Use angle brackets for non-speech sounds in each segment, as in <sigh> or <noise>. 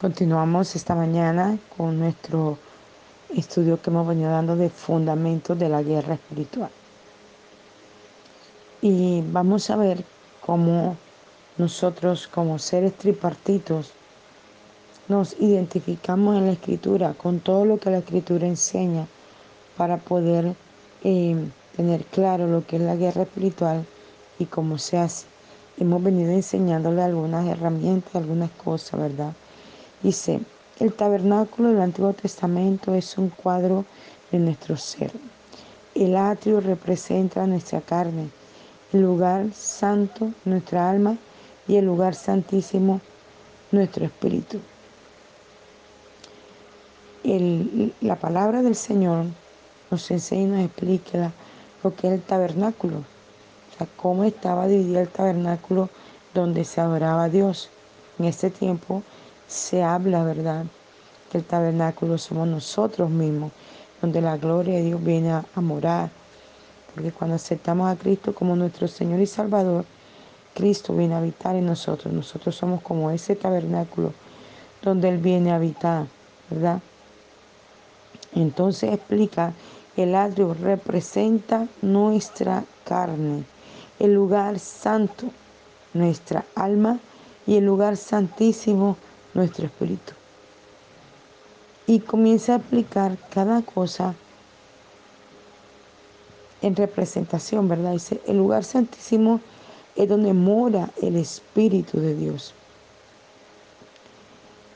Continuamos esta mañana con nuestro estudio que hemos venido dando de fundamentos de la guerra espiritual. Y vamos a ver cómo nosotros como seres tripartitos nos identificamos en la escritura con todo lo que la escritura enseña para poder eh, tener claro lo que es la guerra espiritual y cómo se hace. Hemos venido enseñándole algunas herramientas, algunas cosas, ¿verdad? Dice, el tabernáculo del Antiguo Testamento es un cuadro de nuestro ser. El atrio representa nuestra carne, el lugar santo nuestra alma y el lugar santísimo nuestro espíritu. la palabra del Señor nos enseña y nos explica lo que es el tabernáculo, o sea, cómo estaba dividido el tabernáculo donde se adoraba a Dios. En ese tiempo se habla, ¿verdad? Que el tabernáculo somos nosotros mismos, donde la gloria de Dios viene a, morar. Porque cuando aceptamos a Cristo como nuestro Señor y Salvador, Cristo viene a habitar en nosotros. Nosotros somos como ese tabernáculo donde Él viene a habitar, ¿verdad? Entonces explica, el atrio representa nuestra carne, el lugar santo, nuestra alma y el lugar santísimo, nuestro espíritu. Y comienza a aplicar cada cosa en representación, ¿verdad? Dice, el lugar santísimo es donde mora el Espíritu de Dios.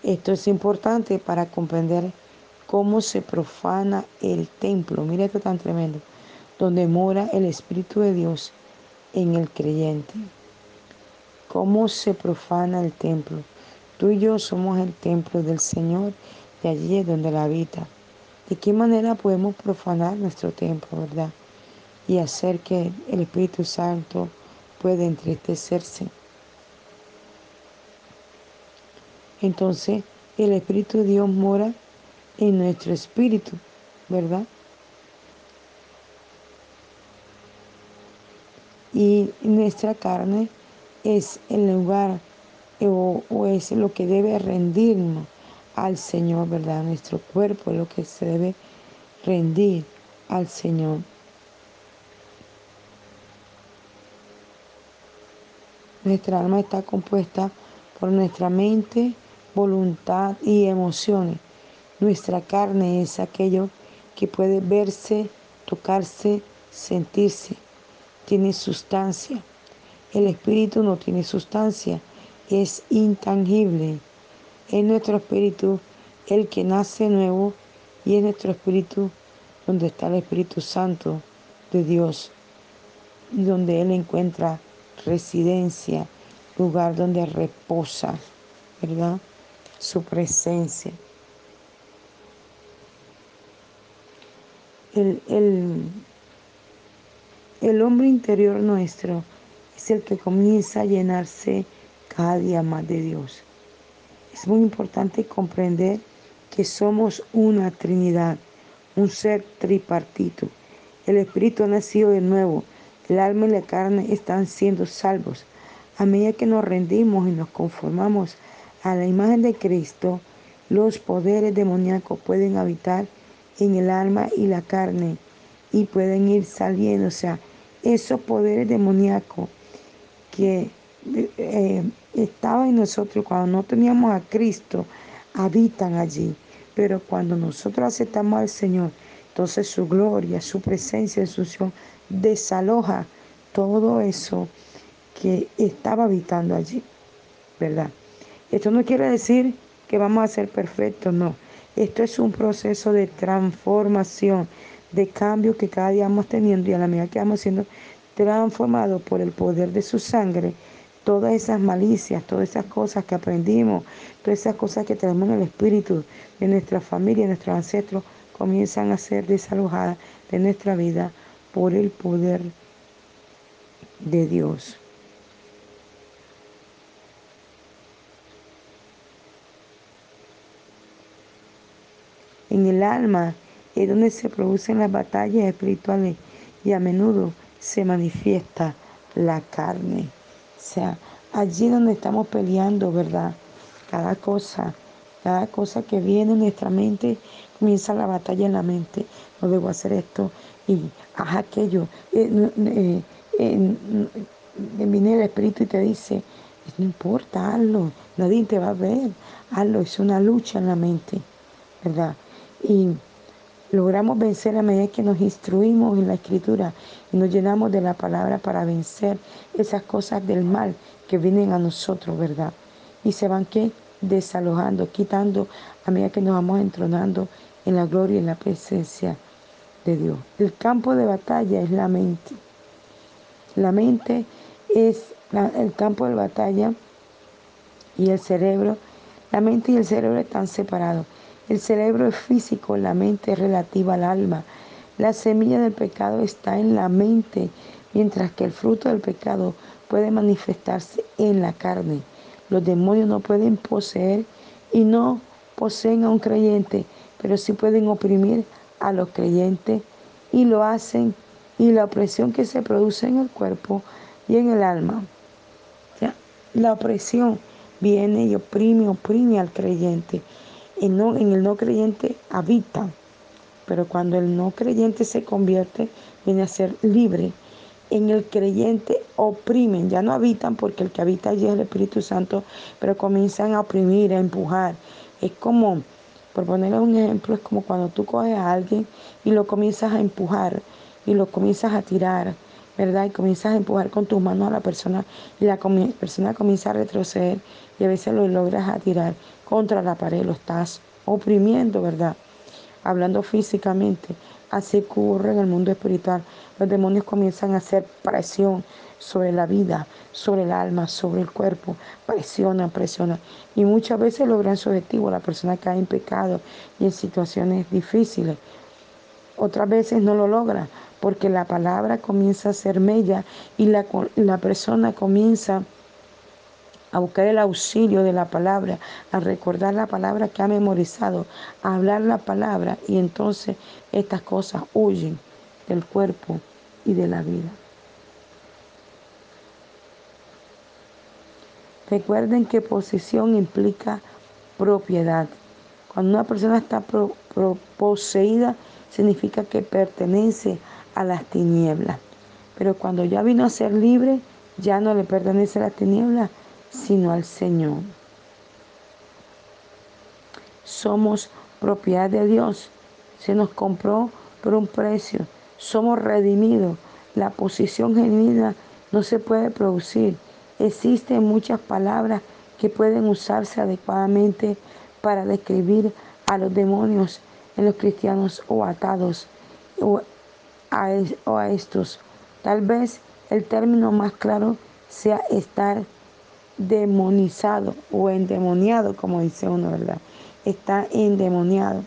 Esto es importante para comprender cómo se profana el templo. Mira esto tan tremendo. Donde mora el Espíritu de Dios en el creyente. Cómo se profana el templo. Tú y yo somos el templo del Señor y allí es donde la habita. ¿De qué manera podemos profanar nuestro templo, verdad? Y hacer que el Espíritu Santo pueda entristecerse. Entonces, el Espíritu de Dios mora en nuestro espíritu, ¿verdad? Y nuestra carne es el lugar o, es lo que debe rendirnos al Señor, ¿verdad? Nuestro cuerpo es lo que se debe rendir al Señor. Nuestra alma está compuesta por nuestra mente, voluntad y emociones. Nuestra carne es aquello que puede verse, tocarse, sentirse. Tiene sustancia. El espíritu no tiene sustancia es intangible. Es nuestro espíritu el que nace nuevo y es nuestro espíritu donde está el Espíritu Santo de Dios, donde Él encuentra residencia, lugar donde reposa, ¿verdad? Su presencia. El, el, el hombre interior nuestro es el que comienza a llenarse cada día más de Dios. Es muy importante comprender que somos una Trinidad, un ser tripartito. El Espíritu ha nacido de nuevo, el alma y la carne están siendo salvos. A medida que nos rendimos y nos conformamos a la imagen de Cristo, los poderes demoníacos pueden habitar en el alma y la carne y pueden ir saliendo. O sea, esos poderes demoníacos que eh, estaba en nosotros cuando no teníamos a Cristo, habitan allí. Pero cuando nosotros aceptamos al Señor, entonces su gloria, su presencia, su unción desaloja todo eso que estaba habitando allí, ¿verdad? Esto no quiere decir que vamos a ser perfectos, no. Esto es un proceso de transformación, de cambio que cada día vamos teniendo y a la medida que vamos siendo transformados por el poder de su sangre, todas esas malicias, todas esas cosas que aprendimos, todas esas cosas que tenemos en el espíritu de nuestra familia, de nuestros ancestros, comienzan a ser desalojadas de nuestra vida por el poder de Dios. En el alma es donde se producen las batallas espirituales y a menudo se manifiesta la carne. Sea, allí donde estamos peleando, ¿verdad? Cada cosa Cada cosa que viene en nuestra mente, comienza la batalla en la mente. No debo hacer esto y haz aquello. Eh, eh, eh, viene el Espíritu y te dice, no importa, hazlo. Nadie te va a ver. Hazlo. Es una lucha en la mente, ¿verdad? Y logramos vencer a medida que nos instruimos en la escritura y nos llenamos de la palabra para vencer esas cosas del mal que vienen a nosotros, ¿verdad? Y se van desalojando, quitando a medida que nos vamos entronando en la gloria y en la presencia de Dios. El campo de batalla es la mente. La mente es el campo de batalla y el cerebro. La mente y el cerebro están separados. El cerebro es físico, la mente es relativa al alma. La semilla del pecado está en la mente, mientras que el fruto del pecado puede manifestarse en la carne. Los demonios no pueden poseer y no poseen a un creyente, pero sí pueden oprimir a los creyentes y lo hacen y la opresión que se produce en el cuerpo y en el alma. La opresión viene y oprime, oprime al creyente. En, el no creyente habita, pero cuando el no creyente se convierte, viene a ser libre en el creyente oprimen, ya no habitan porque el que habita allí es el Espíritu Santo, pero comienzan a oprimir, a empujar. Es como, por ponerle un ejemplo, es como cuando tú coges a alguien y lo comienzas a empujar y lo comienzas a tirar, ¿verdad? Y comienzas a empujar con tus manos a la persona y la persona comienza a retroceder y a veces lo logras a tirar contra la pared, lo estás oprimiendo, ¿verdad? Hablando físicamente, así ocurre en el mundo espiritual. Los demonios comienzan a hacer presión sobre la vida, sobre el alma, sobre el cuerpo. Presionan, presionan. Y muchas veces logran su objetivo. La persona cae en pecado y en situaciones difíciles. Otras veces no lo logra porque la palabra comienza a ser mella y la, la persona comienza a buscar el auxilio de la palabra, a recordar la palabra que ha memorizado, a hablar la palabra y entonces estas cosas huyen del cuerpo y de la vida. Recuerden que posesión implica propiedad. Cuando una persona está poseída, significa que pertenece a las tinieblas. Pero cuando ya vino a ser libre, ya no le pertenece a las tinieblas, sino al Señor. Somos propiedad de Dios. Se nos compró por un precio somos redimidos. La posición genuina no se puede producir. Existen muchas palabras que pueden usarse adecuadamente para describir a los demonios en los cristianos o atados o a, o a estos. Tal vez el término más claro sea estar demonizado o endemoniado, como dice uno, ¿verdad? Está endemoniado,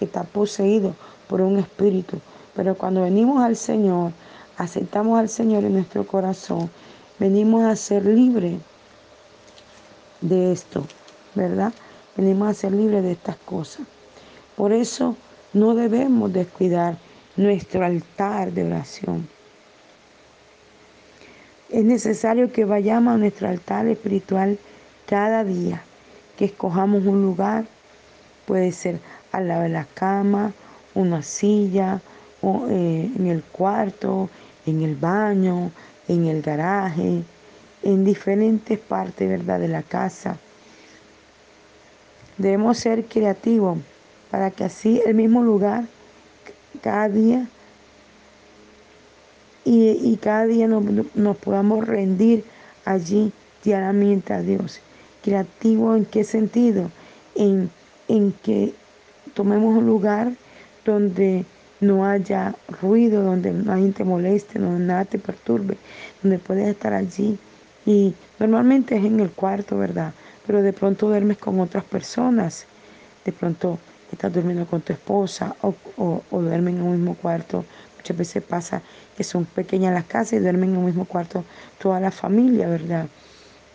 está poseído por un espíritu. Pero cuando venimos al Señor, aceptamos al Señor en nuestro corazón, venimos a ser libres de esto, ¿verdad? Venimos a ser libres de estas cosas. Por eso no debemos descuidar nuestro altar de oración. Es necesario que vayamos a nuestro altar espiritual cada día, que escojamos un lugar, puede ser al lado de la cama, una silla, eh, en el cuarto, en el baño, en el garaje, en diferentes partes ¿verdad? de la casa. Debemos ser creativos para que así el mismo lugar cada día y, cada día nos, nos, podamos rendir allí diariamente a Dios. Creativo en qué sentido? En, en que tomemos un lugar donde no haya ruido, donde nadie te moleste, donde nada te perturbe, donde puedes estar allí. Y normalmente es en el cuarto, ¿verdad? Pero de pronto duermes con otras personas, de pronto estás durmiendo con tu esposa o, o, duermen en un mismo cuarto. Muchas veces pasa que son pequeñas las casas y duermen en un mismo cuarto toda la familia, ¿verdad?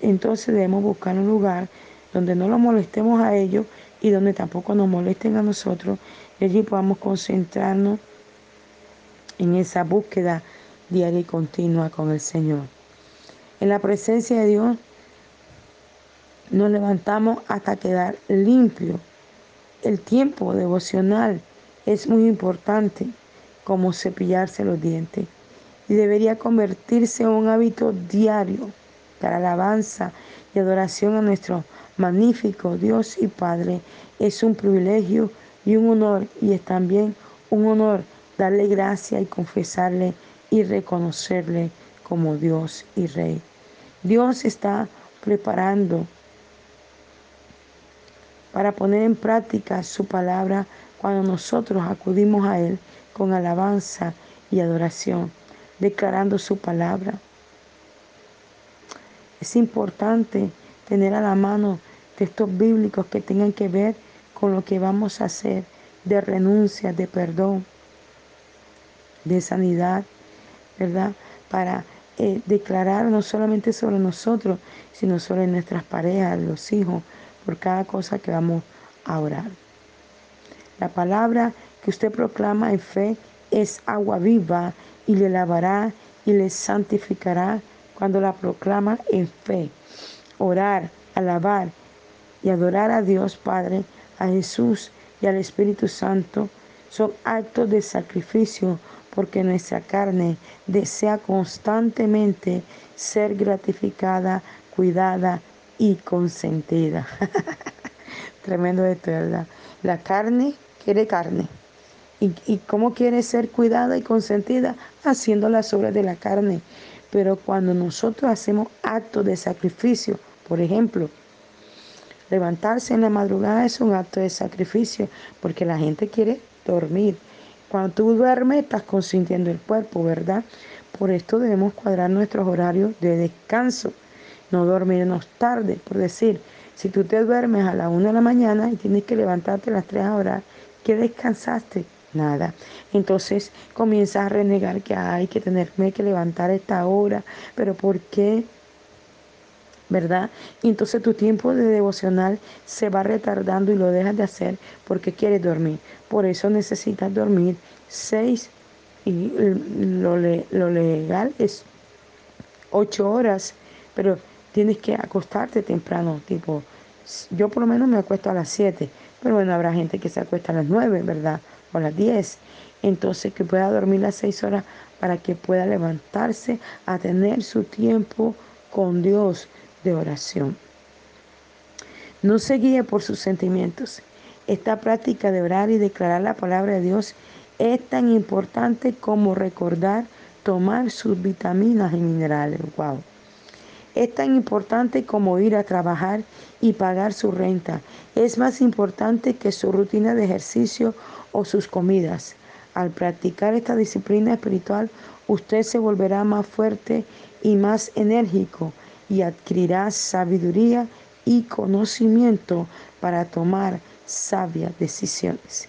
Entonces debemos buscar un lugar donde no lo molestemos a ellos y donde tampoco nos molesten a nosotros y allí podamos concentrarnos en esa búsqueda diaria y continua con el Señor. En la presencia de Dios nos levantamos hasta quedar limpio. El tiempo devocional es muy importante como cepillarse los dientes y debería convertirse en un hábito diario para alabanza y adoración a nuestro magnífico Dios y Padre. Es un privilegio y un honor y es también un honor darle gracia y confesarle y reconocerle como Dios y Rey. Dios está preparando para poner en práctica su palabra cuando nosotros acudimos a Él con alabanza y adoración, declarando su palabra. Es importante tener a la mano textos bíblicos que tengan que ver con lo que vamos a hacer, de renuncia, de perdón, de sanidad, ¿verdad? Para eh, declarar no solamente sobre nosotros, sino sobre nuestras parejas, los hijos, por cada cosa que vamos a orar. La palabra que usted proclama en fe es agua viva y le lavará y le santificará cuando la proclama en fe. Orar, alabar y adorar a Dios Padre, a Jesús y al Espíritu Santo son actos de sacrificio porque nuestra carne desea constantemente ser gratificada, cuidada y consentida. <laughs> Tremendo esto, ¿verdad? La carne quiere carne. ¿Y, ¿Y cómo quiere ser cuidada y consentida? Haciendo las obras de la carne. Pero cuando nosotros hacemos actos de sacrificio, por ejemplo, levantarse en la madrugada es un acto de sacrificio porque la gente quiere dormir. Cuando tú duermes estás consintiendo el cuerpo, ¿verdad? Por esto debemos cuadrar nuestros horarios de descanso, no dormirnos tarde, por decir, si tú te duermes a la una de la mañana y tienes que levantarte a las 3 a orar, ¿qué descansaste? Nada. Entonces comienzas a renegar que hay que tenerme que levantar esta hora, pero ¿por qué? ¿verdad? Entonces tu tiempo de devocional se va retardando y lo dejas de hacer porque quieres dormir. Por eso necesitas dormir seis y lo, lo legal es ocho horas, pero tienes que acostarte temprano, tipo, yo por lo menos me acuesto a las siete, pero bueno, habrá gente que se acuesta a las nueve, ¿verdad? A las diez. Entonces que pueda dormir las seis horas para que pueda levantarse a tener su tiempo con Dios de oración. No se guíe por sus sentimientos. Esta práctica de orar y declarar la palabra de Dios es tan importante como recordar tomar sus vitaminas y minerales. Wow. Es tan importante como ir a trabajar y pagar su renta. Es más importante que su rutina de ejercicio o sus comidas. Al practicar esta disciplina espiritual, usted se volverá más fuerte y más enérgico y adquirirá sabiduría y conocimiento para tomar sabias decisiones.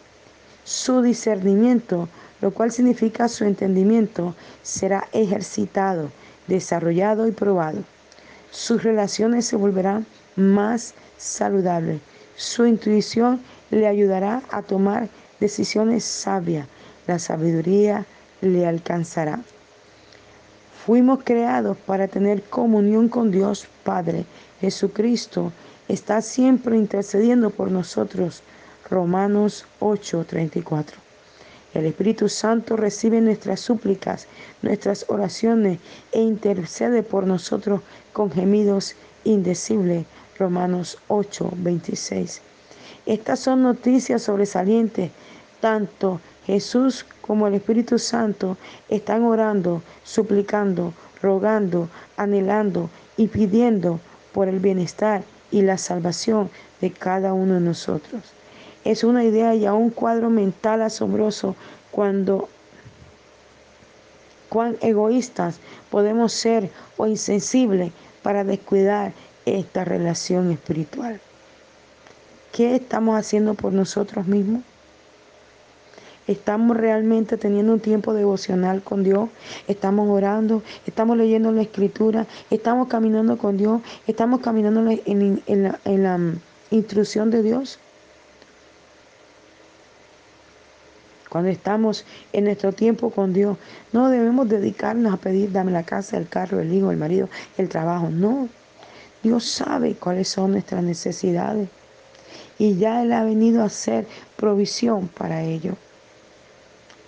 Su discernimiento, lo cual significa su entendimiento, será ejercitado, desarrollado y probado. Sus relaciones se volverán más saludables. Su intuición le ayudará a tomar decisiones sabias. La sabiduría le alcanzará. Fuimos creados para tener comunión con Dios Padre. Jesucristo está siempre intercediendo por nosotros. Romanos 8:34. El Espíritu Santo recibe nuestras súplicas, nuestras oraciones e intercede por nosotros con gemidos indecibles. Romanos 8:26. Estas son noticias sobresalientes. Tanto Jesús como el Espíritu Santo están orando, suplicando, rogando, anhelando y pidiendo por el bienestar y la salvación de cada uno de nosotros. Es una idea y un cuadro mental asombroso cuando cuán egoístas podemos ser o insensibles para descuidar esta relación espiritual. ¿Qué estamos haciendo por nosotros mismos? Estamos realmente teniendo un tiempo devocional con Dios. Estamos orando, estamos leyendo la escritura, estamos caminando con Dios, estamos caminando en, la, la mm, instrucción de Dios. Cuando estamos en nuestro tiempo con Dios, no debemos dedicarnos a pedir, dame la casa, el carro, el hijo, el marido, el trabajo. No. Dios sabe cuáles son nuestras necesidades y ya Él ha venido a hacer provisión para ello.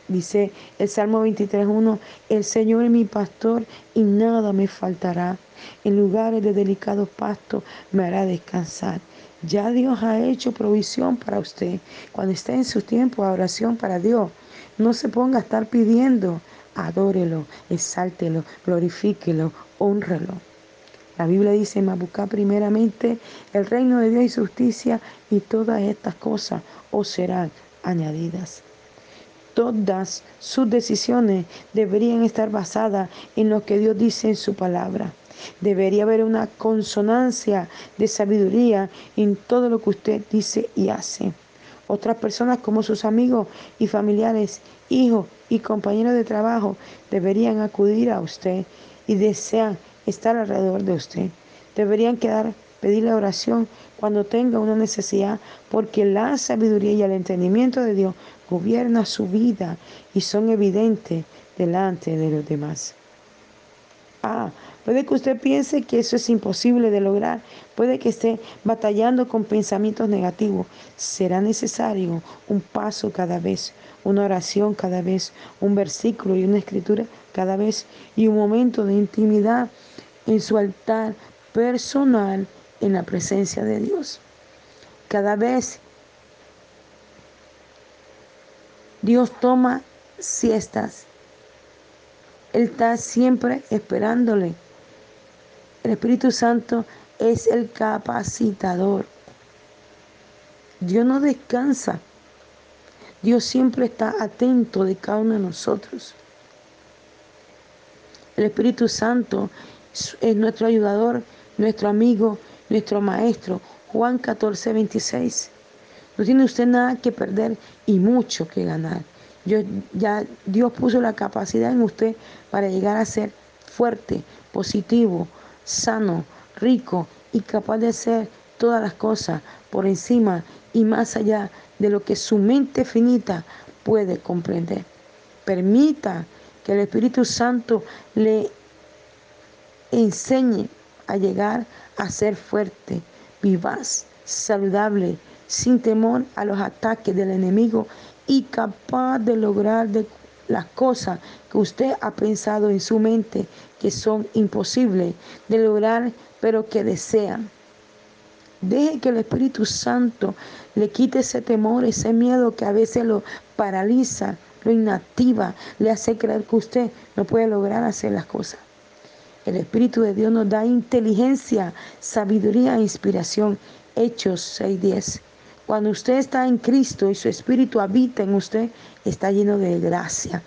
Dice el Salmo 23.1, el Señor es mi pastor y nada me faltará. En lugares de delicados pastos me hará descansar. Ya Dios ha hecho provisión para usted. Cuando esté en su tiempo de oración para Dios, no se ponga a estar pidiendo. Adórelo, exáltelo, glorifíquelo, honrelo. La Biblia dice, buscar primeramente el reino de Dios y justicia y todas estas cosas os serán añadidas. Todas sus decisiones deberían estar basadas en lo que Dios dice en su palabra. Debería haber una consonancia de sabiduría en todo lo que usted dice y hace. Otras personas como sus amigos y familiares, hijos y compañeros de trabajo deberían acudir a usted y desean estar alrededor de usted. Deberían quedar, pedirle oración cuando tenga una necesidad, porque la sabiduría y el entendimiento de Dios gobierna su vida y son evidentes delante de los demás. Ah, puede que usted piense que eso es imposible de lograr, puede que esté batallando con pensamientos negativos. Será necesario un paso cada vez, una oración cada vez, un versículo y una escritura cada vez y un momento de intimidad en su altar personal en la presencia de Dios. Cada vez Dios toma siestas. Él está siempre esperándole. El Espíritu Santo es el capacitador. Dios no descansa. Dios siempre está atento de cada uno de nosotros. El Espíritu Santo es nuestro ayudador, nuestro amigo, nuestro maestro. Juan 14, 26. No tiene usted nada que perder y mucho que ganar. ya Dios puso la capacidad en usted para llegar a ser fuerte, positivo, sano, rico y capaz de hacer todas las cosas por encima y más allá de lo que su mente finita puede comprender. Permita que el Espíritu Santo le enseñe a llegar a ser fuerte, vivaz, saludable, sin temor a los ataques del enemigo y capaz de lograr las cosas que usted ha pensado en su mente que son imposibles de lograr, pero que desean. Deje que el Espíritu Santo le quite ese temor, ese miedo que a veces lo paraliza, lo inactiva, le hace creer que usted no puede lograr hacer las cosas. El Espíritu de Dios nos da inteligencia, sabiduría e inspiración. Hechos 6.10. Cuando usted está en Cristo y su Espíritu habita en usted, está lleno de gracia,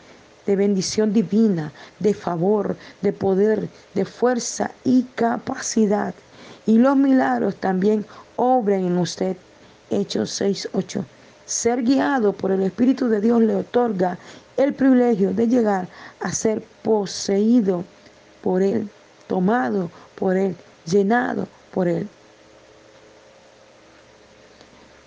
de bendición divina, de favor, de poder, de fuerza y capacidad. Y los milagros también obran en usted. Hechos 6.8. Ser guiado por el Espíritu de Dios le otorga el privilegio de llegar a ser poseído por Él, tomado por Él, llenado por Él.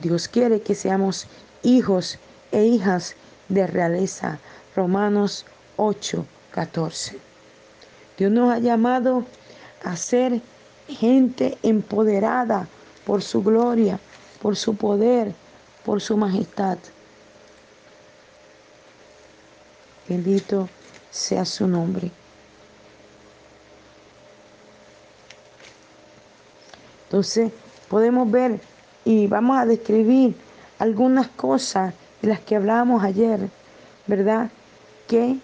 Dios quiere que seamos hijos e hijas de realeza. Romanos 8, 14. Dios nos ha llamado a ser gente empoderada por su gloria, por su poder, por su majestad. Bendito sea su nombre. Entonces podemos ver y vamos a describir algunas cosas de las que hablábamos ayer, ¿verdad? Que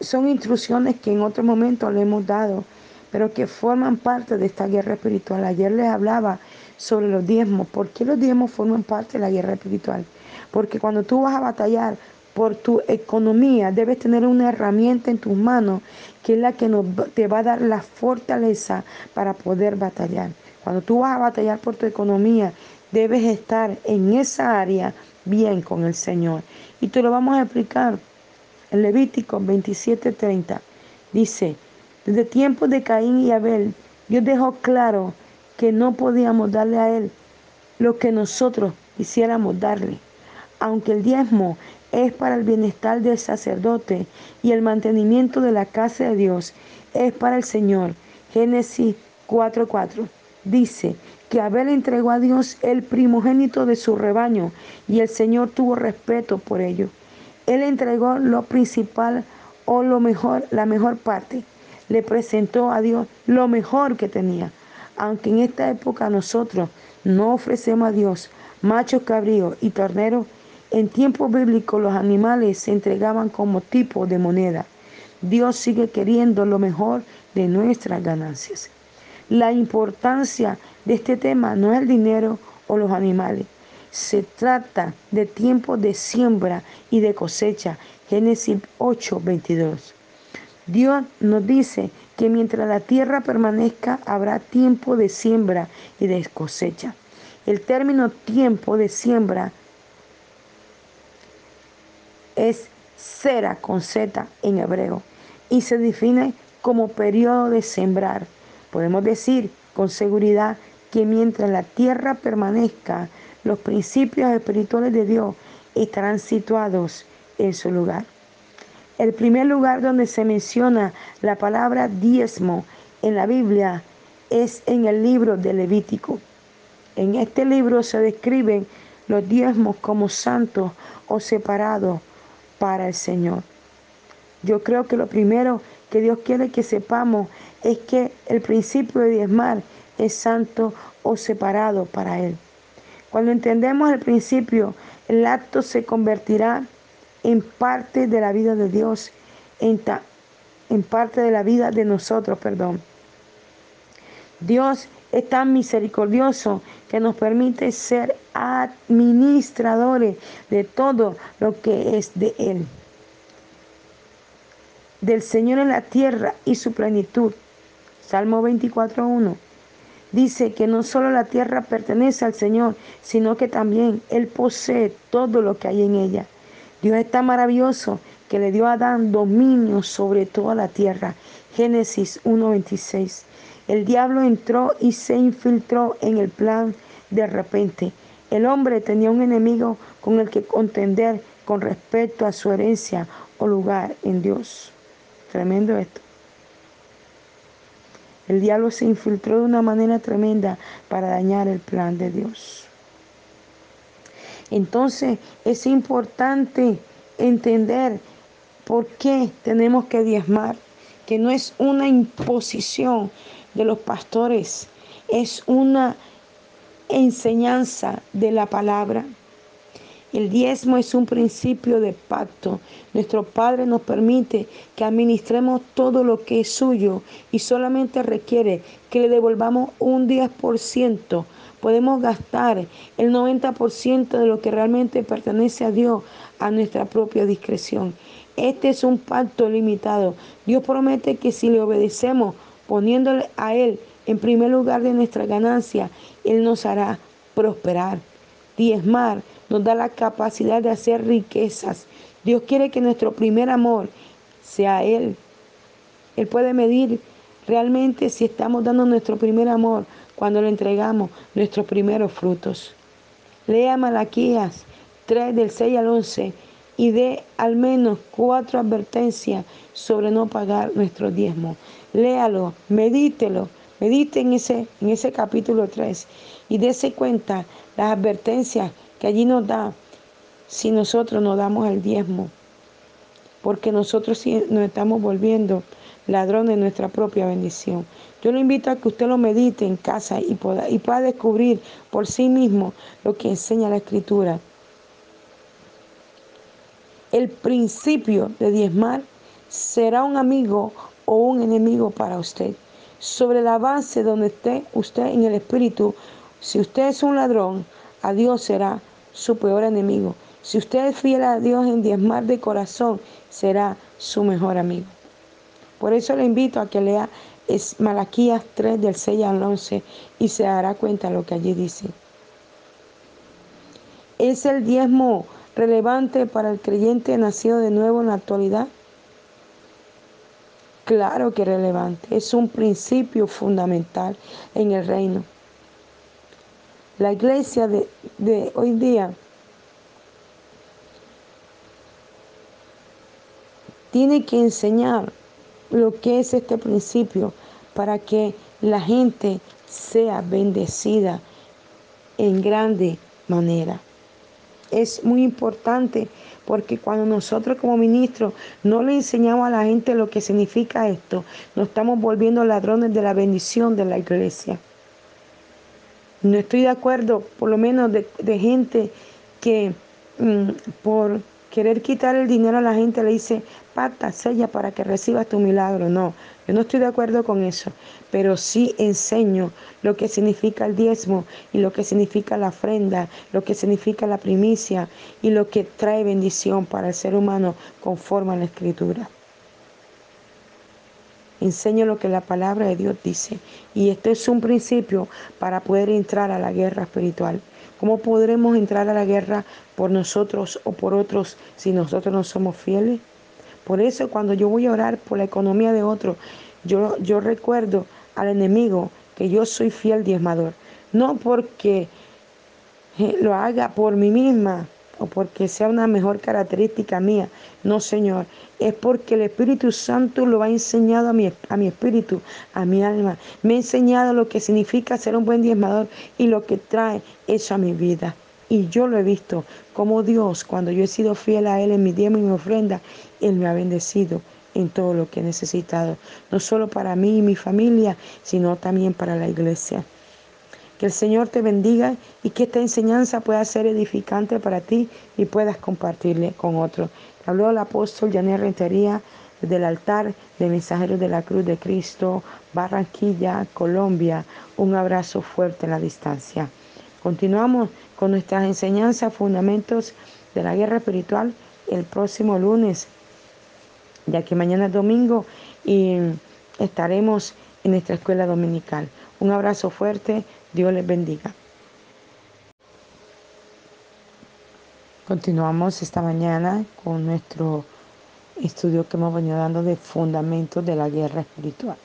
son instrucciones que en otro momento le hemos dado, pero que forman parte de esta guerra espiritual. Ayer les hablaba sobre los diezmos. ¿Por qué los diezmos forman parte de la guerra espiritual? Porque cuando tú vas a batallar por tu economía, debes tener una herramienta en tus manos que es la que te va a dar la fortaleza para poder batallar. Cuando tú vas a batallar por tu economía, debes estar en esa área bien con el Señor. Y te lo vamos a explicar. En Levítico 27:30 dice, desde tiempos de Caín y Abel, Dios dejó claro que no podíamos darle a Él lo que nosotros quisiéramos darle. Aunque el diezmo es para el bienestar del sacerdote y el mantenimiento de la casa de Dios es para el Señor. Génesis 4:4. dice que Abel entregó a Dios el primogénito de su rebaño y el Señor tuvo respeto por ello. Él entregó lo principal o lo mejor, la mejor parte. Le presentó a Dios lo mejor que tenía. Aunque en esta época nosotros no ofrecemos a Dios machos cabríos y torneros, en tiempos bíblicos los animales se entregaban como tipo de moneda. Dios sigue queriendo lo mejor de nuestras ganancias. La importancia de este tema no es el dinero o los animales. Se trata de tiempos de siembra y de cosecha. Génesis 8, 22. Dios nos dice que mientras la tierra permanezca habrá tiempo de siembra y de cosecha. El término tiempo de siembra es cera con Z en hebreo y se define como periodo de sembrar. Podemos decir con seguridad que mientras la tierra permanezca, los principios espirituales de Dios estarán situados en su lugar. El primer lugar donde se menciona la palabra diezmo en la Biblia es en el libro de Levítico. En este libro se describen los diezmos como santos o separados para el Señor. Yo creo que lo primero que Dios quiere que sepamos es que el principio de diezmar es santo o separado para Él. Cuando entendemos el principio, el acto se convertirá en parte de la vida de Dios, en, en parte de la vida de nosotros, perdón. Dios es tan misericordioso que nos permite ser administradores de todo lo que es de Él. Del Señor en la tierra y su plenitud. Salmo 24.1 dice que no solo la tierra pertenece al Señor, sino que también Él posee todo lo que hay en ella. Dios es tan maravilloso que le dio a Adán dominio sobre toda la tierra. Génesis 1.26. El diablo entró y se infiltró en el plan de repente. El hombre tenía un enemigo con el que contender con respecto a su herencia o lugar en Dios. Tremendo esto. El diablo se infiltró de una manera tremenda para dañar el plan de Dios. Entonces es importante entender por qué tenemos que diezmar, que no es una imposición, de los pastores, es una enseñanza de la palabra. El diezmo es un principio de pacto. Nuestro Padre nos permite que administremos todo lo que es suyo y solamente requiere que le devolvamos un 10%. Podemos gastar el 90% de lo que realmente pertenece a Dios a nuestra propia discreción. Este es un pacto limitado. Dios promete que si le obedecemos, poniéndole a Él en primer lugar de nuestra ganancia, Él nos hará prosperar. Diezmar nos da la capacidad de hacer riquezas. Dios quiere que nuestro primer amor sea Él. Él puede medir realmente si estamos dando nuestro primer amor cuando le entregamos nuestros primeros frutos. Lea Malaquías 3 del 6 al 11 y dé al menos cuatro advertencias sobre no pagar nuestro diezmo léalo, medítelo, medite en ese, en ese capítulo 3 y dése cuenta las advertencias que allí nos da si nosotros nos damos el diezmo, porque nosotros nos estamos volviendo ladrones de nuestra propia bendición. Yo lo invito a que usted lo medite en casa y pueda, y pueda descubrir por sí mismo lo que enseña la Escritura. El principio de diezmar será un amigo o un enemigo para usted. Sobre la base donde esté usted en el espíritu, si usted es un ladrón, a Dios será su peor enemigo. Si usted es fiel a Dios en diezmar de corazón, será su mejor amigo. Por eso le invito a que lea es Malaquías 3 del 6 al 11 y se dará cuenta de lo que allí dice. ¿Es el diezmo relevante para el creyente nacido de nuevo en la actualidad? Claro que es relevante, es un principio fundamental en el reino. La iglesia de, de hoy día tiene que enseñar lo que es este principio para que la gente sea bendecida en grande manera. Es muy importante porque cuando nosotros como ministros no le enseñamos a la gente lo que significa esto, nos estamos volviendo ladrones de la bendición de la iglesia. No estoy de acuerdo, por lo menos, de, gente que mm, por querer quitar el dinero a la gente le dice, pata, sella para que recibas tu milagro. No, yo no estoy de acuerdo con eso, pero sí enseño lo que significa el diezmo y lo que significa la ofrenda, lo que significa la primicia y lo que trae bendición para el ser humano conforme a la escritura. Enseño lo que la palabra de Dios dice. Y esto es un principio para poder entrar a la guerra espiritual. ¿Cómo podremos entrar a la guerra por nosotros o por otros si nosotros no somos fieles? Por eso cuando yo voy a orar por la economía de otro, yo, yo recuerdo al enemigo que yo soy fiel diezmador. No porque eh, lo haga por mí misma, o porque sea una mejor característica mía. No, Señor, es porque el Espíritu Santo lo ha enseñado a mi, a mi espíritu, a mi alma. Me ha enseñado lo que significa ser un buen diezmador y lo que trae eso a mi vida. Y yo lo he visto como Dios, cuando yo he sido fiel a Él en mi diezmo y mi ofrenda, Él me ha bendecido en todo lo que he necesitado, no solo para mí y mi familia, sino también para la iglesia. Que el Señor te bendiga y que esta enseñanza pueda ser edificante para ti y puedas compartirle con otros. Habló el apóstol Janet Rentería desde el altar de Mensajeros de la Cruz de Cristo, Barranquilla, Colombia. Un abrazo fuerte en la distancia. Continuamos con nuestras enseñanzas, fundamentos de la guerra espiritual el próximo lunes, ya que mañana es domingo y estaremos en nuestra escuela dominical. Un abrazo fuerte. Dios les bendiga. Continuamos esta mañana con nuestro estudio que hemos venido dando de fundamentos de la guerra espiritual.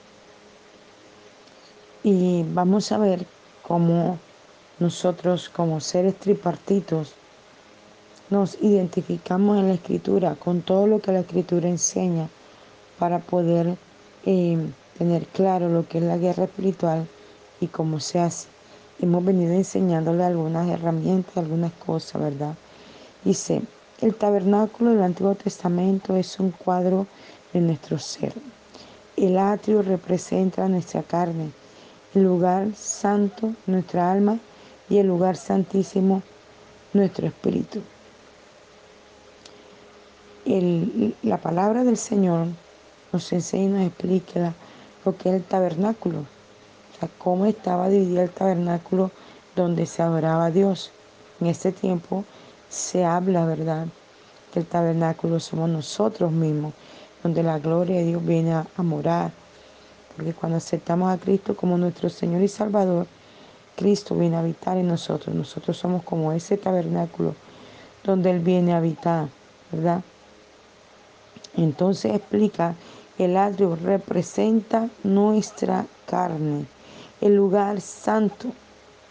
Y vamos a ver cómo nosotros como seres tripartitos nos identificamos en la escritura con todo lo que la escritura enseña para poder eh, tener claro lo que es la guerra espiritual y cómo se hace hemos venido enseñándole algunas herramientas, algunas cosas, ¿verdad? Dice, el tabernáculo del Antiguo Testamento es un cuadro de nuestro ser. El atrio representa nuestra carne, el lugar santo, nuestra alma, y el lugar santísimo, nuestro espíritu. la palabra del Señor nos enseña y nos explica lo que es el tabernáculo cómo estaba dividido el tabernáculo donde se adoraba a Dios. En este tiempo se habla, ¿verdad? Que el tabernáculo somos nosotros mismos, donde la gloria de Dios viene a, morar. Porque cuando aceptamos a Cristo como nuestro Señor y Salvador, Cristo viene a habitar en nosotros. Nosotros somos como ese tabernáculo donde Él viene a habitar, ¿verdad? Entonces explica, el atrio representa nuestra carne el lugar santo,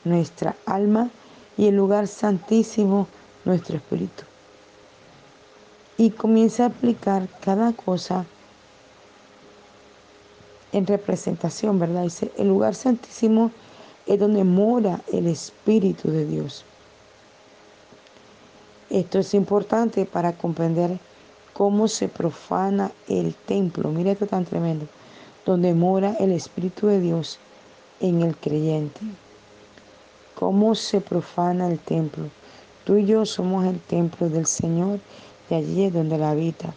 nuestra alma, y el lugar santísimo, nuestro espíritu. Y comienza a aplicar cada cosa en representación, ¿verdad? Dice, el lugar santísimo es donde mora el Espíritu de Dios. Esto es importante para comprender cómo se profana el templo. Mira esto tan tremendo. Donde mora el Espíritu de Dios en el creyente. ¿Cómo se profana el templo? Tú y yo somos el templo del Señor y allí es donde la habita.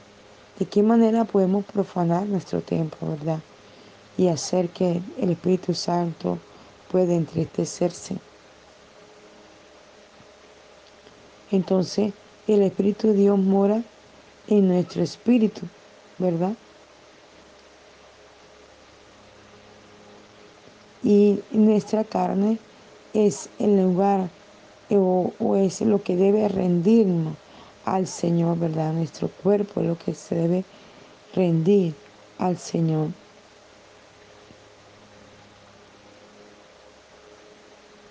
¿De qué manera podemos profanar nuestro templo, verdad? Y hacer que el Espíritu Santo pueda entristecerse. Entonces, el Espíritu de Dios mora en nuestro espíritu, ¿verdad? Y nuestra carne es el lugar o, es lo que debe rendirnos al Señor, ¿verdad? Nuestro cuerpo es lo que se debe rendir al Señor.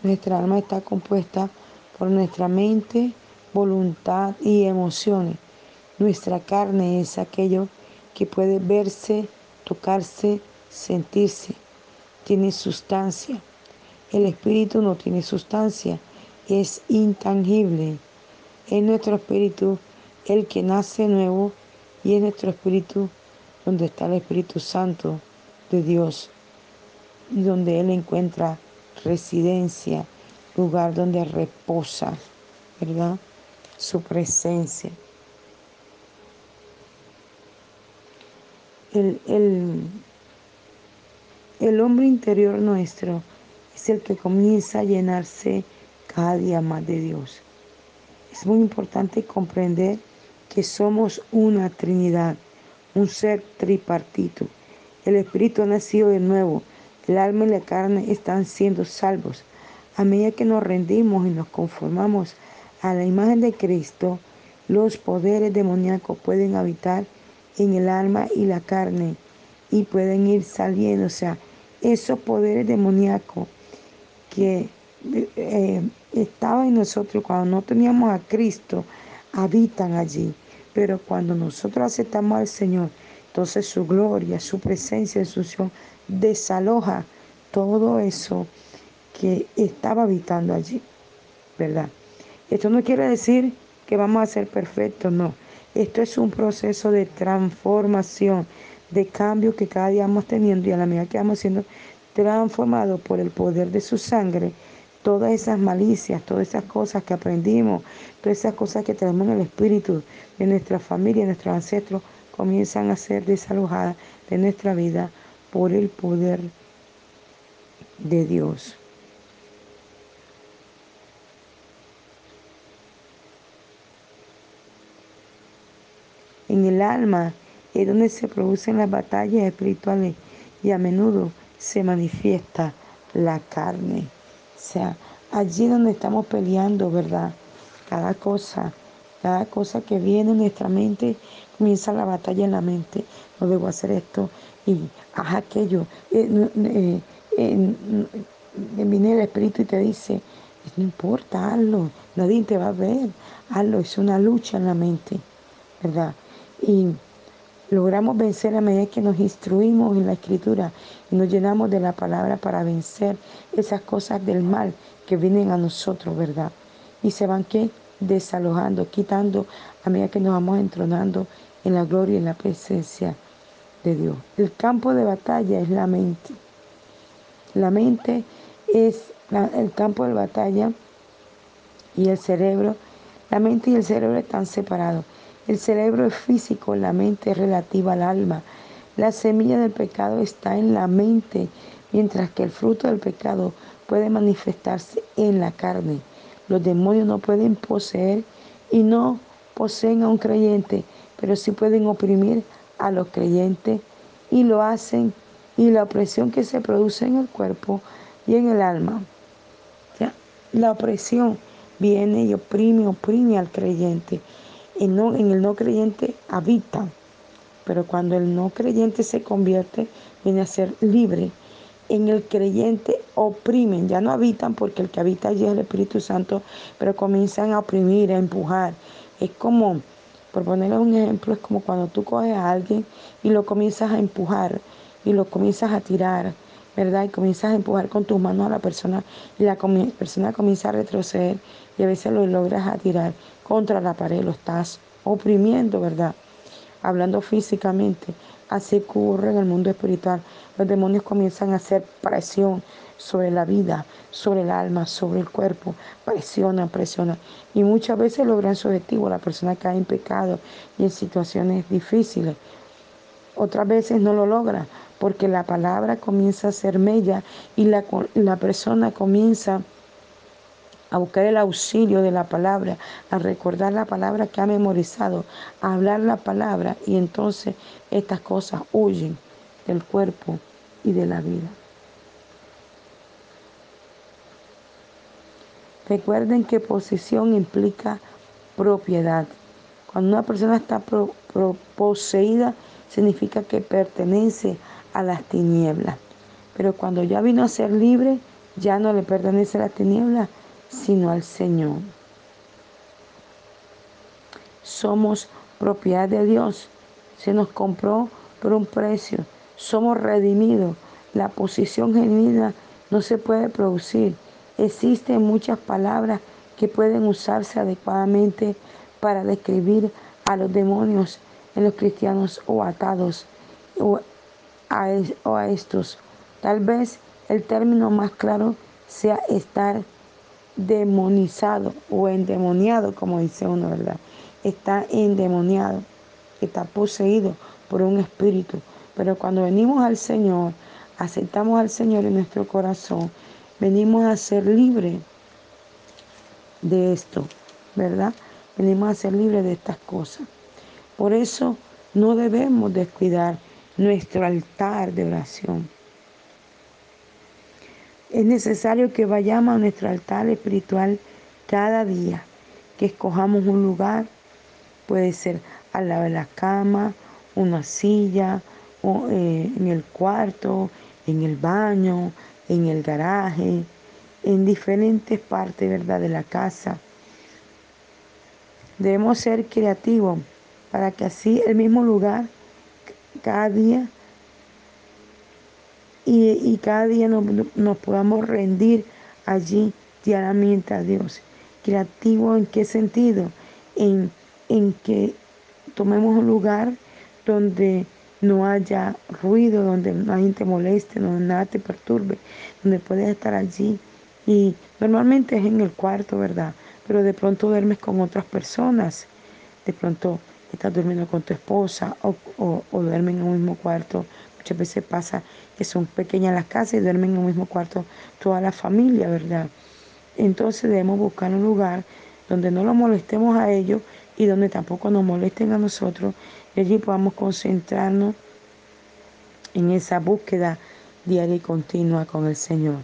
Nuestra alma está compuesta por nuestra mente, voluntad y emociones. Nuestra carne es aquello que puede verse, tocarse, sentirse tiene sustancia. El espíritu no tiene sustancia, es intangible. Es nuestro espíritu el que nace nuevo y es nuestro espíritu donde está el Espíritu Santo de Dios y donde Él encuentra residencia, lugar donde reposa, ¿verdad? Su presencia. El, el, el hombre interior nuestro es el que comienza a llenarse cada día más de Dios. Es muy importante comprender que somos una Trinidad, un ser tripartito. El Espíritu ha nacido de nuevo, el alma y la carne están siendo salvos. A medida que nos rendimos y nos conformamos a la imagen de Cristo, los poderes demoníacos pueden habitar en el alma y la carne y pueden ir saliendo. O sea, esos poderes demoníacos que eh, estaban en nosotros cuando no teníamos a Cristo, habitan allí. Pero cuando nosotros aceptamos al Señor, entonces su gloria, su presencia, su unción desaloja todo eso que estaba habitando allí, ¿verdad? Esto no quiere decir que vamos a ser perfectos, no. Esto es un proceso de transformación, de cambio que cada día vamos teniendo y a la medida que vamos siendo transformados por el poder de su sangre, todas esas malicias, todas esas cosas que aprendimos, todas esas cosas que tenemos en el espíritu de nuestra familia, de nuestros ancestros, comienzan a ser desalojadas de nuestra vida por el poder de Dios. En el alma es donde se producen las batallas espirituales y a menudo se manifiesta la carne. O sea, allí donde estamos peleando, ¿verdad? Cada cosa, cada cosa que viene en nuestra mente, comienza la batalla en la mente. No debo hacer esto y haz aquello. Eh, eh, eh, viene el Espíritu y te dice, no importa, hazlo, nadie te va a ver, hazlo, es una lucha en la mente, ¿verdad? Y logramos vencer a medida que nos instruimos en la escritura y nos llenamos de la palabra para vencer esas cosas del mal que vienen a nosotros, ¿verdad? Y se van desalojando, quitando a medida que nos vamos entronando en la gloria y en la presencia de Dios. El campo de batalla es la mente. La mente es el campo de batalla y el cerebro. La mente y el cerebro están separados. El cerebro es físico, la mente es relativa al alma. La semilla del pecado está en la mente, mientras que el fruto del pecado puede manifestarse en la carne. Los demonios no pueden poseer y no poseen a un creyente, pero sí pueden oprimir a los creyentes y lo hacen y la opresión que se produce en el cuerpo y en el alma. La opresión viene y oprime, oprime al creyente en, el no creyente habita, pero cuando el no creyente se convierte, viene a ser libre. En el creyente oprimen, ya no habitan porque el que habita allí es el Espíritu Santo, pero comienzan a oprimir, a empujar. Es como, por ponerle un ejemplo, es como cuando tú coges a alguien y lo comienzas a empujar y lo comienzas a tirar, ¿verdad? Y comienzas a empujar con tus manos a la persona y la persona comienza a retroceder y a veces lo logras a tirar contra la pared, lo estás oprimiendo, ¿verdad? Hablando físicamente, así ocurre en el mundo espiritual. Los demonios comienzan a hacer presión sobre la vida, sobre el alma, sobre el cuerpo, presionan, presionan. Y muchas veces logran su objetivo, la persona cae en pecado y en situaciones difíciles. Otras veces no lo logra porque la palabra comienza a ser mella y la, la persona comienza a buscar el auxilio de la palabra, a recordar la palabra que ha memorizado, a hablar la palabra y entonces estas cosas huyen del cuerpo y de la vida. Recuerden que posesión implica propiedad. Cuando una persona está poseída, significa que pertenece a las tinieblas. Pero cuando ya vino a ser libre, ya no le pertenece a las tinieblas, sino al Señor. Somos propiedad de Dios. Se nos compró por un precio. Somos redimidos la posición genuina no se puede producir. Existen muchas palabras que pueden usarse adecuadamente para describir a los demonios en los cristianos o atados o a, o a estos. Tal vez el término más claro sea estar demonizado o endemoniado, como dice uno, ¿verdad? Está endemoniado, está poseído por un espíritu. Pero cuando venimos al Señor, aceptamos al Señor en nuestro corazón, venimos a ser libres de esto, ¿verdad? Venimos a ser libres de estas cosas. Por eso no debemos descuidar nuestro altar de oración. Es necesario que vayamos a nuestro altar espiritual cada día, que escojamos un lugar, puede ser al lado de la cama, una silla, o, eh, en el cuarto, en el baño, en el garaje, en diferentes partes ¿verdad? de la casa. Debemos ser creativos para que así el mismo lugar cada día y, cada día nos, podamos rendir allí diariamente a Dios. Creativo en qué sentido? En, en que tomemos un lugar donde no haya ruido, donde nadie te moleste, donde nada te perturbe, donde puedes estar allí. Y normalmente es en el cuarto, ¿verdad? Pero de pronto duermes con otras personas, de pronto estás durmiendo con tu esposa o, o, en un mismo cuarto Muchas veces pasa que son pequeñas las casas y duermen en el mismo cuarto toda la familia, ¿verdad? Entonces debemos buscar un lugar donde no lo molestemos a ellos y donde tampoco nos molesten a nosotros y allí podamos concentrarnos en esa búsqueda diaria y continua con el Señor.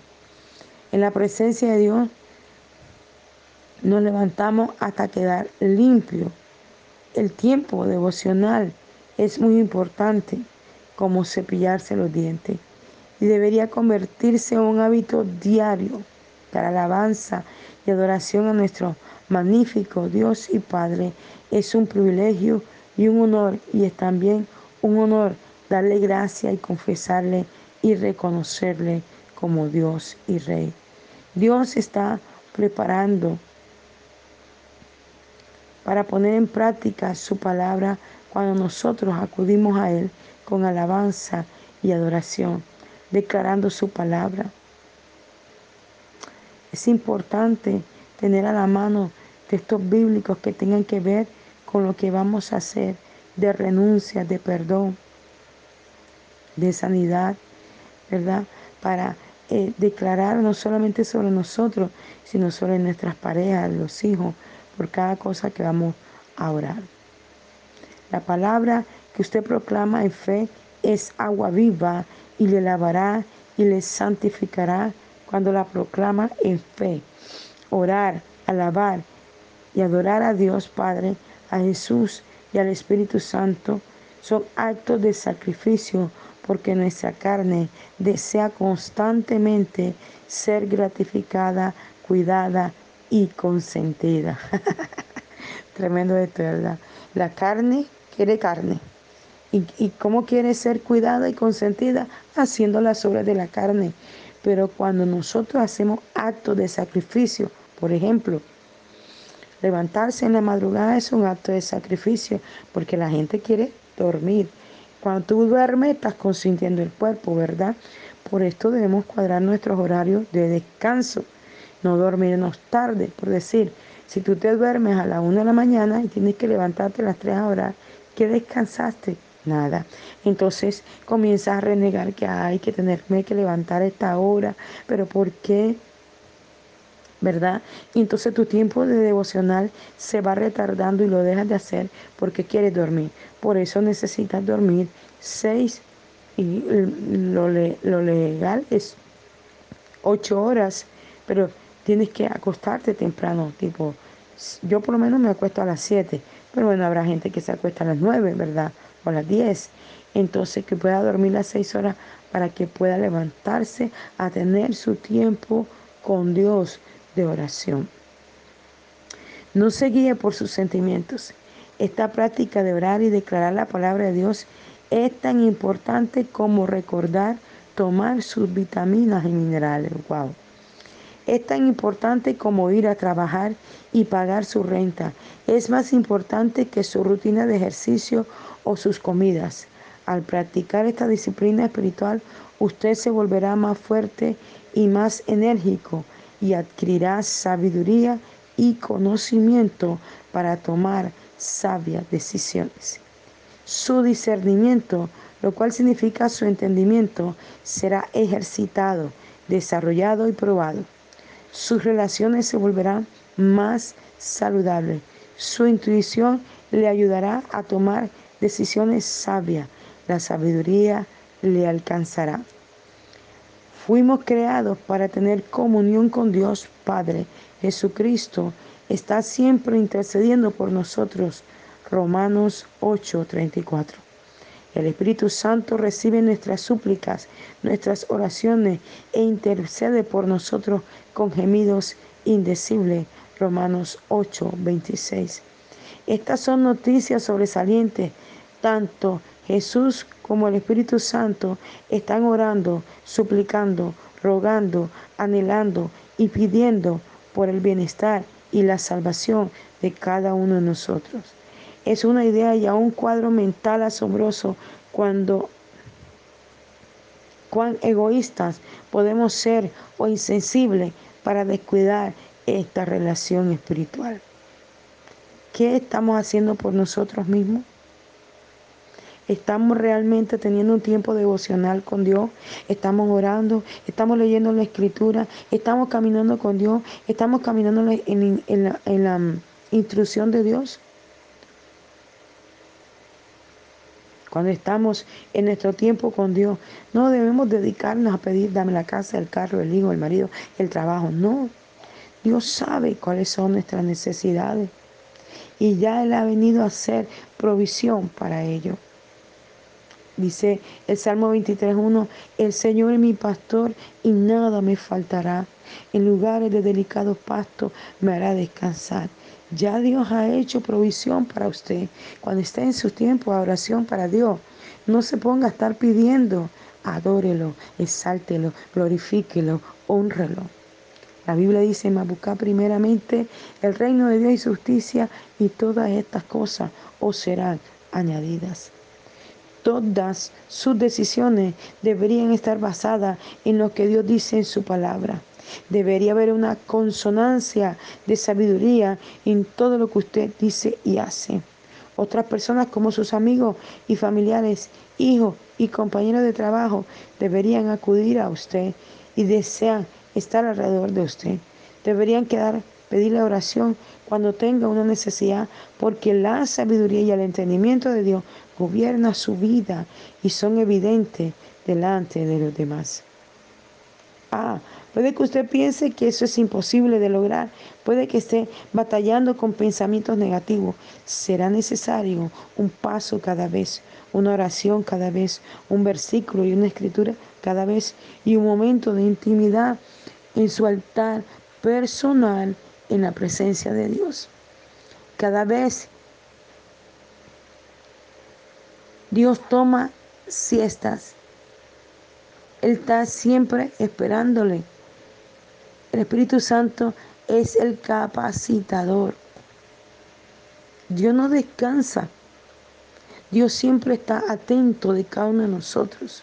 En la presencia de Dios nos levantamos hasta quedar limpio. El tiempo devocional es muy importante como cepillarse los dientes y debería convertirse en un hábito diario para alabanza y adoración a nuestro magnífico Dios y Padre. Es un privilegio y un honor y es también un honor darle gracia y confesarle y reconocerle como Dios y Rey. Dios está preparando para poner en práctica su palabra cuando nosotros acudimos a Él con alabanza y adoración, declarando su palabra. Es importante tener a la mano textos bíblicos que tengan que ver con lo que vamos a hacer de renuncia, de perdón, de sanidad, ¿verdad? Para eh, declarar no solamente sobre nosotros, sino sobre nuestras parejas, los hijos, por cada cosa que vamos a orar. La palabra que usted proclama en fe es agua viva y le lavará y le santificará cuando la proclama en fe. Orar, alabar y adorar a Dios Padre, a Jesús y al Espíritu Santo son actos de sacrificio porque nuestra carne desea constantemente ser gratificada, cuidada y consentida. <laughs> Tremendo esto, ¿verdad? La carne quiere carne. ¿Y, cómo quiere ser cuidada y consentida? Haciendo las obras de la carne. Pero cuando nosotros hacemos actos de sacrificio, por ejemplo, levantarse en la madrugada es un acto de sacrificio porque la gente quiere dormir. Cuando tú duermes estás consintiendo el cuerpo, ¿verdad? Por esto debemos cuadrar nuestros horarios de descanso, no dormirnos tarde, por decir, si tú te duermes a la una de la mañana y tienes que levantarte a las 3 horas, ¿qué descansaste? Nada. Entonces comienzas a renegar que hay que tenerme que levantar a esta hora, pero ¿por qué? ¿Verdad? Entonces tu tiempo de devocional se va retardando y lo dejas de hacer porque quieres dormir. Por eso necesitas dormir seis y lo, lo legal es ocho horas, pero tienes que acostarte temprano, tipo, yo por lo menos me acuesto a las 7, pero bueno, habrá gente que se acuesta a las 9, ¿verdad? O las 10. Entonces que pueda dormir las 6 horas para que pueda levantarse a tener su tiempo con Dios de oración. No se guíe por sus sentimientos. Esta práctica de orar y declarar la palabra de Dios es tan importante como recordar tomar sus vitaminas y minerales. Wow. Es tan importante como ir a trabajar y pagar su renta. Es más importante que su rutina de ejercicio o sus comidas. Al practicar esta disciplina espiritual, usted se volverá más fuerte y más enérgico y adquirirá sabiduría y conocimiento para tomar sabias decisiones. Su discernimiento, lo cual significa su entendimiento, será ejercitado, desarrollado y probado. Sus relaciones se volverán más saludables. Su intuición le ayudará a tomar decisiones sabias. La sabiduría le alcanzará. Fuimos creados para tener comunión con Dios Padre. Jesucristo está siempre intercediendo por nosotros. Romanos 8:34. El Espíritu Santo recibe nuestras súplicas, nuestras oraciones e intercede por nosotros con gemidos indecibles. Romanos 8:26. Estas son noticias sobresalientes. Tanto Jesús como el Espíritu Santo están orando, suplicando, rogando, anhelando y pidiendo por el bienestar y la salvación de cada uno de nosotros. Es una idea y un cuadro mental asombroso cuando cuán egoístas podemos ser o insensibles para descuidar esta relación espiritual. ¿Qué estamos haciendo por nosotros mismos? Estamos realmente teniendo un tiempo devocional con Dios. Estamos orando, estamos leyendo la escritura, estamos caminando con Dios, estamos caminando en, la, mm, instrucción de Dios. Cuando estamos en nuestro tiempo con Dios, no debemos dedicarnos a pedir, dame la casa, el carro, el hijo, el marido, el trabajo. No. Dios sabe cuáles son nuestras necesidades. Y ya Él ha venido a hacer provisión para ello. Dice el Salmo 23.1, el Señor es mi pastor y nada me faltará. En lugares de delicados pastos me hará descansar. Ya Dios ha hecho provisión para usted. Cuando esté en su tiempo de oración para Dios, no se ponga a estar pidiendo. Adórelo, exáltelo, glorifíquelo, honrelo. La Biblia dice, buscar primeramente el reino de Dios y justicia y todas estas cosas os serán añadidas. Todas sus decisiones deberían estar basadas en lo que Dios dice en su palabra. Debería haber una consonancia de sabiduría en todo lo que usted dice y hace. Otras personas como sus amigos y familiares, hijos y compañeros de trabajo deberían acudir a usted y desean estar alrededor de usted. Deberían quedar, pedirle oración cuando tenga una necesidad, porque la sabiduría y el entendimiento de Dios gobierna su vida y son evidentes delante de los demás. Ah, puede que usted piense que eso es imposible de lograr, puede que esté batallando con pensamientos negativos. Será necesario un paso cada vez, una oración cada vez, un versículo y una escritura cada vez y un momento de intimidad en su altar personal en la presencia de Dios. Cada vez Dios toma siestas. Él está siempre esperándole. El Espíritu Santo es el capacitador. Dios no descansa. Dios siempre está atento de cada uno de nosotros.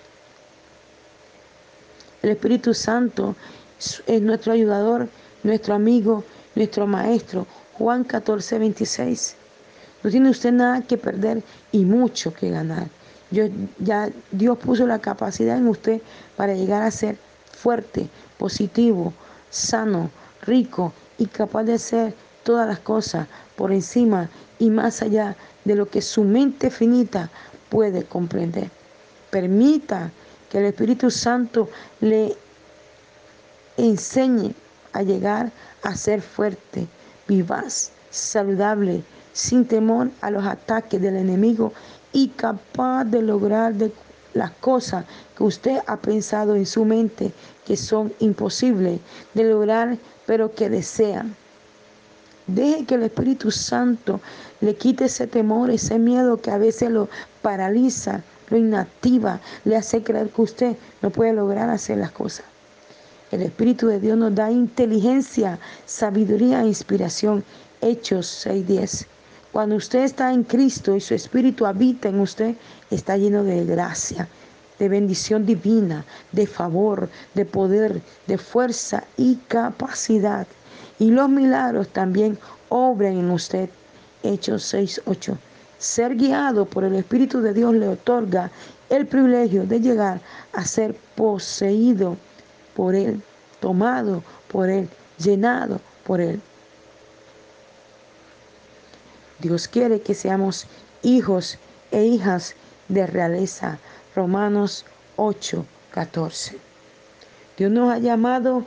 El Espíritu Santo es nuestro ayudador, nuestro amigo, nuestro maestro. Juan 14, 26. No tiene usted nada que perder y mucho que ganar. ya Dios puso la capacidad en usted para llegar a ser fuerte, positivo, sano, rico y capaz de hacer todas las cosas por encima y más allá de lo que su mente finita puede comprender. Permita que el Espíritu Santo le enseñe a llegar a ser fuerte, vivaz, saludable, sin temor a los ataques del enemigo y capaz de lograr las cosas que usted ha pensado en su mente que son imposibles de lograr, pero que desean. Deje que el Espíritu Santo le quite ese temor, ese miedo que a veces lo paraliza lo inactiva, le hace creer que usted no puede lograr hacer las cosas. El Espíritu de Dios nos da inteligencia, sabiduría e inspiración. Hechos 6:10. Cuando usted está en Cristo y su Espíritu habita en usted, está lleno de gracia, de bendición divina, de favor, de poder, de fuerza y capacidad. Y los milagros también obran en usted. Hechos 6:8. Ser guiado por el Espíritu de Dios le otorga el privilegio de llegar a ser poseído por Él, tomado por Él, llenado por Él. Dios quiere que seamos hijos e hijas de realeza. Romanos 8, 14. Dios nos ha llamado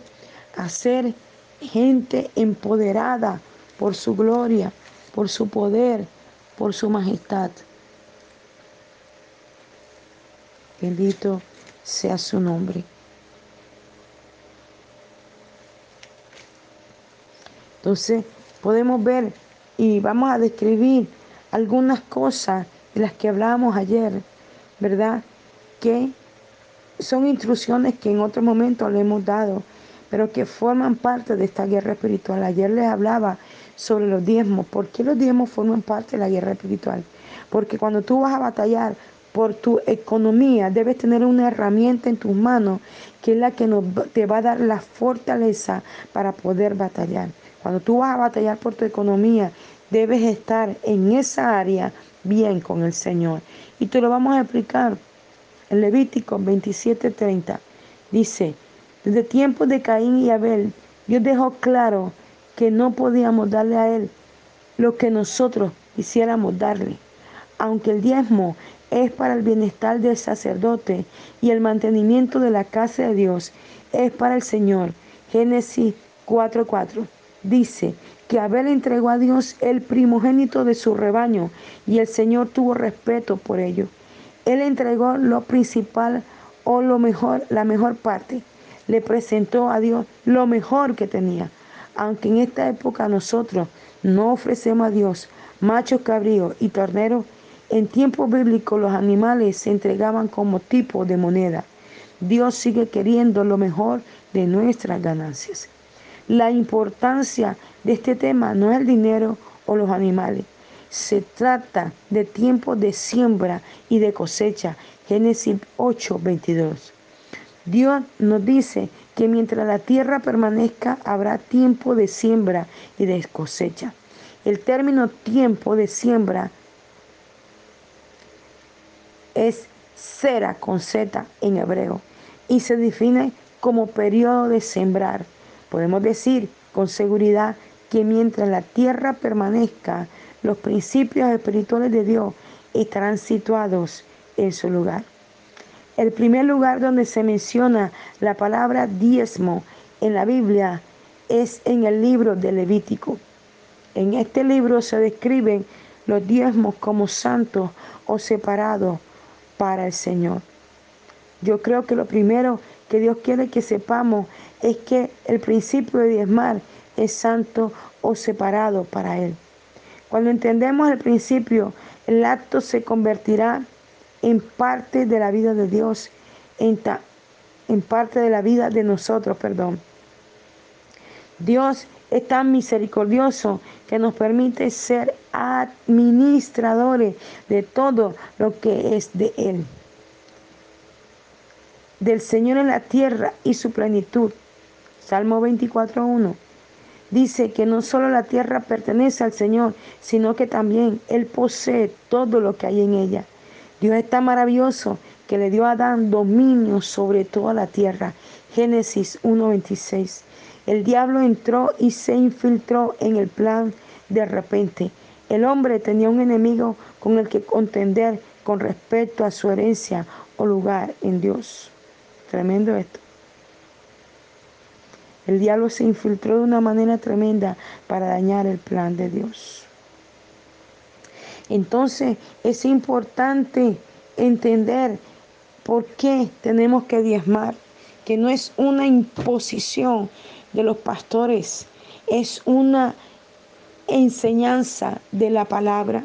a ser gente empoderada por su gloria, por su poder, por su majestad. Bendito sea su nombre. Entonces podemos ver y vamos a describir algunas cosas de las que hablábamos ayer, ¿verdad? Que son instrucciones que en otro momento le hemos dado, pero que forman parte de esta guerra espiritual. Ayer les hablaba sobre los diezmos. ¿Por qué los diezmos forman parte de la guerra espiritual? Porque cuando tú vas a batallar por tu economía, debes tener una herramienta en tus manos que es la que te va a dar la fortaleza para poder batallar. Cuando tú vas a batallar por tu economía, debes estar en esa área bien con el Señor. Y te lo vamos a explicar. En Levítico 27:30 dice, desde tiempos de Caín y Abel, Dios dejó claro que no podíamos darle a Él lo que nosotros quisiéramos darle. Aunque el diezmo es para el bienestar del sacerdote y el mantenimiento de la casa de Dios es para el Señor. Génesis 4:4 dice que Abel entregó a Dios el primogénito de su rebaño y el Señor tuvo respeto por ello. Él entregó lo principal o lo mejor, la mejor parte. Le presentó a Dios lo mejor que tenía. Aunque en esta época nosotros no ofrecemos a Dios machos cabríos y torneros, en tiempos bíblicos los animales se entregaban como tipo de moneda. Dios sigue queriendo lo mejor de nuestras ganancias. La importancia de este tema no es el dinero o los animales. Se trata de tiempo de siembra y de cosecha. Génesis 8, 22. Dios nos dice que mientras la tierra permanezca habrá tiempo de siembra y de cosecha. El término tiempo de siembra es cera con Z en hebreo y se define como periodo de sembrar. Podemos decir con seguridad que mientras la tierra permanezca, los principios espirituales de Dios estarán situados en su lugar. El primer lugar donde se menciona la palabra diezmo en la Biblia es en el libro de Levítico. En este libro se describen los diezmos como santos o separados para el Señor. Yo creo que lo primero que Dios quiere que sepamos es que el principio de diezmar es santo o separado para Él. Cuando entendemos el principio, el acto se convertirá en parte de la vida de Dios, en, en parte de la vida de nosotros, perdón. Dios es tan misericordioso que nos permite ser administradores de todo lo que es de Él. Del Señor en la tierra y su plenitud Salmo 24.1 dice que no solo la tierra pertenece al Señor, sino que también Él posee todo lo que hay en ella. Dios es tan maravilloso que le dio a Adán dominio sobre toda la tierra. Génesis 1.26. El diablo entró y se infiltró en el plan de repente. El hombre tenía un enemigo con el que contender con respecto a su herencia o lugar en Dios. Tremendo esto. El diablo se infiltró de una manera tremenda para dañar el plan de Dios. Entonces es importante entender por qué tenemos que diezmar, que no es una imposición de los pastores, es una enseñanza de la palabra.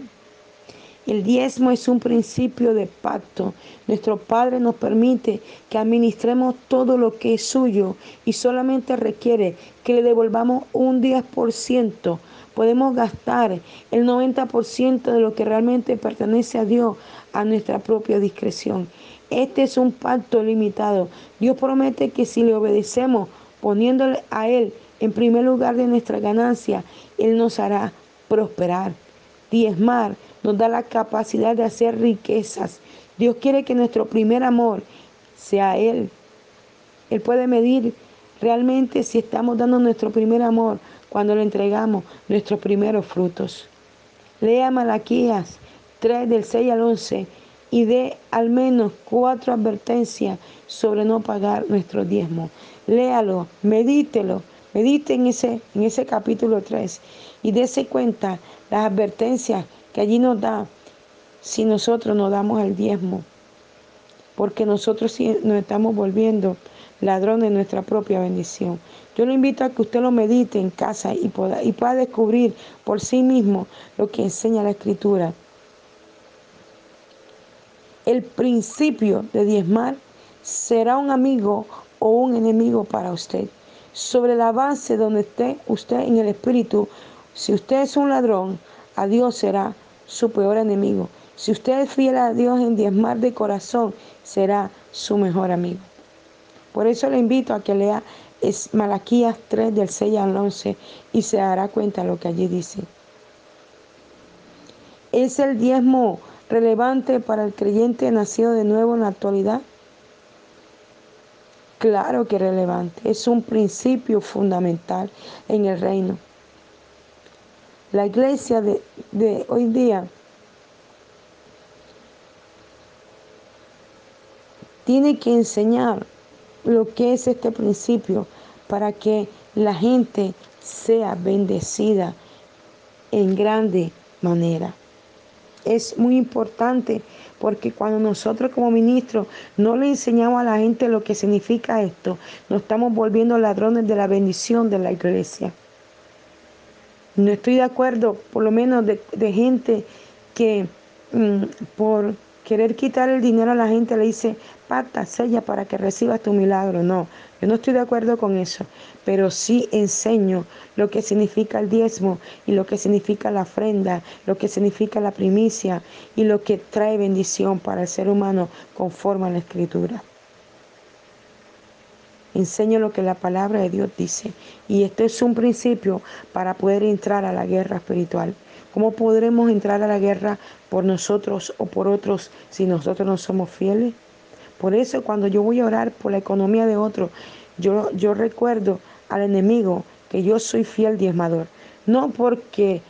El diezmo es un principio de pacto. Nuestro Padre nos permite que administremos todo lo que es suyo y solamente requiere que le devolvamos un 10%. Podemos gastar el 90% de lo que realmente pertenece a Dios a nuestra propia discreción. Este es un pacto limitado. Dios promete que si le obedecemos poniéndole a Él en primer lugar de nuestra ganancia, Él nos hará prosperar. Diezmar nos da la capacidad de hacer riquezas. Dios quiere que nuestro primer amor sea Él. Él puede medir realmente si estamos dando nuestro primer amor cuando le entregamos nuestros primeros frutos. Lea Malaquías 3 del 6 al 11 y dé al menos cuatro advertencias sobre no pagar nuestro diezmo. Léalo, medítelo, medite en ese, en ese capítulo 3 y dése cuenta las advertencias que allí nos da si nosotros no damos el diezmo, porque nosotros nos estamos volviendo ladrones de nuestra propia bendición. Yo lo invito a que usted lo medite en casa y pueda, y pueda descubrir por sí mismo lo que enseña la Escritura. El principio de diezmar será un amigo o un enemigo para usted. Sobre la base donde esté usted en el Espíritu, si usted es un ladrón, a Dios será su peor enemigo. Si usted es fiel a Dios en diezmar de corazón, será su mejor amigo. Por eso le invito a que lea es Malaquías 3 del 6 al 11 y se dará cuenta de lo que allí dice. ¿Es el diezmo relevante para el creyente nacido de nuevo en la actualidad? Claro que relevante, es un principio fundamental en el reino. La iglesia de, hoy día tiene que enseñar lo que es este principio para que la gente sea bendecida en grande manera. Es muy importante porque cuando nosotros como ministros no le enseñamos a la gente lo que significa esto, nos estamos volviendo ladrones de la bendición de la iglesia. No estoy de acuerdo, por lo menos de, gente que mm, por querer quitar el dinero a la gente le dice, pata, sella para que recibas tu milagro. No, yo no estoy de acuerdo con eso, pero sí enseño lo que significa el diezmo y lo que significa la ofrenda, lo que significa la primicia y lo que trae bendición para el ser humano conforme a la escritura. Enseño lo que la palabra de Dios dice. Y esto es un principio para poder entrar a la guerra espiritual. ¿Cómo podremos entrar a la guerra por nosotros o por otros si nosotros no somos fieles? Por eso cuando yo voy a orar por la economía de otro, yo, yo recuerdo al enemigo que yo soy fiel diezmador. No porque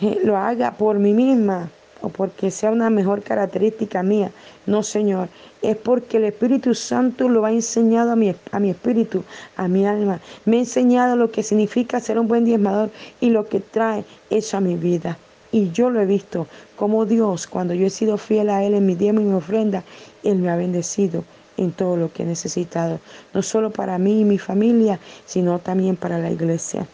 eh, lo haga por mí misma, o porque sea una mejor característica mía. No, Señor, es porque el Espíritu Santo lo ha enseñado a mi, a mi espíritu, a mi alma. Me ha enseñado lo que significa ser un buen diezmador y lo que trae eso a mi vida. Y yo lo he visto como Dios, cuando yo he sido fiel a Él en mi diezmo y mi ofrenda, Él me ha bendecido en todo lo que he necesitado, no solo para mí y mi familia, sino también para la iglesia.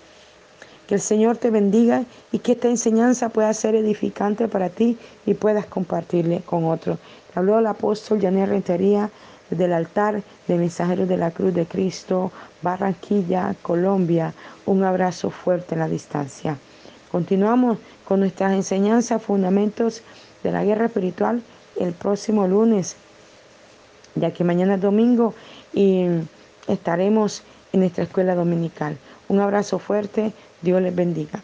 Que el Señor te bendiga y que esta enseñanza pueda ser edificante para ti y puedas compartirle con otros. Habló el apóstol Janet Rentería del altar de Mensajeros de la Cruz de Cristo, Barranquilla, Colombia. Un abrazo fuerte en la distancia. Continuamos con nuestras enseñanzas, fundamentos de la guerra espiritual el próximo lunes, ya que mañana es domingo y estaremos en nuestra escuela dominical. Un abrazo fuerte, Dios les bendiga.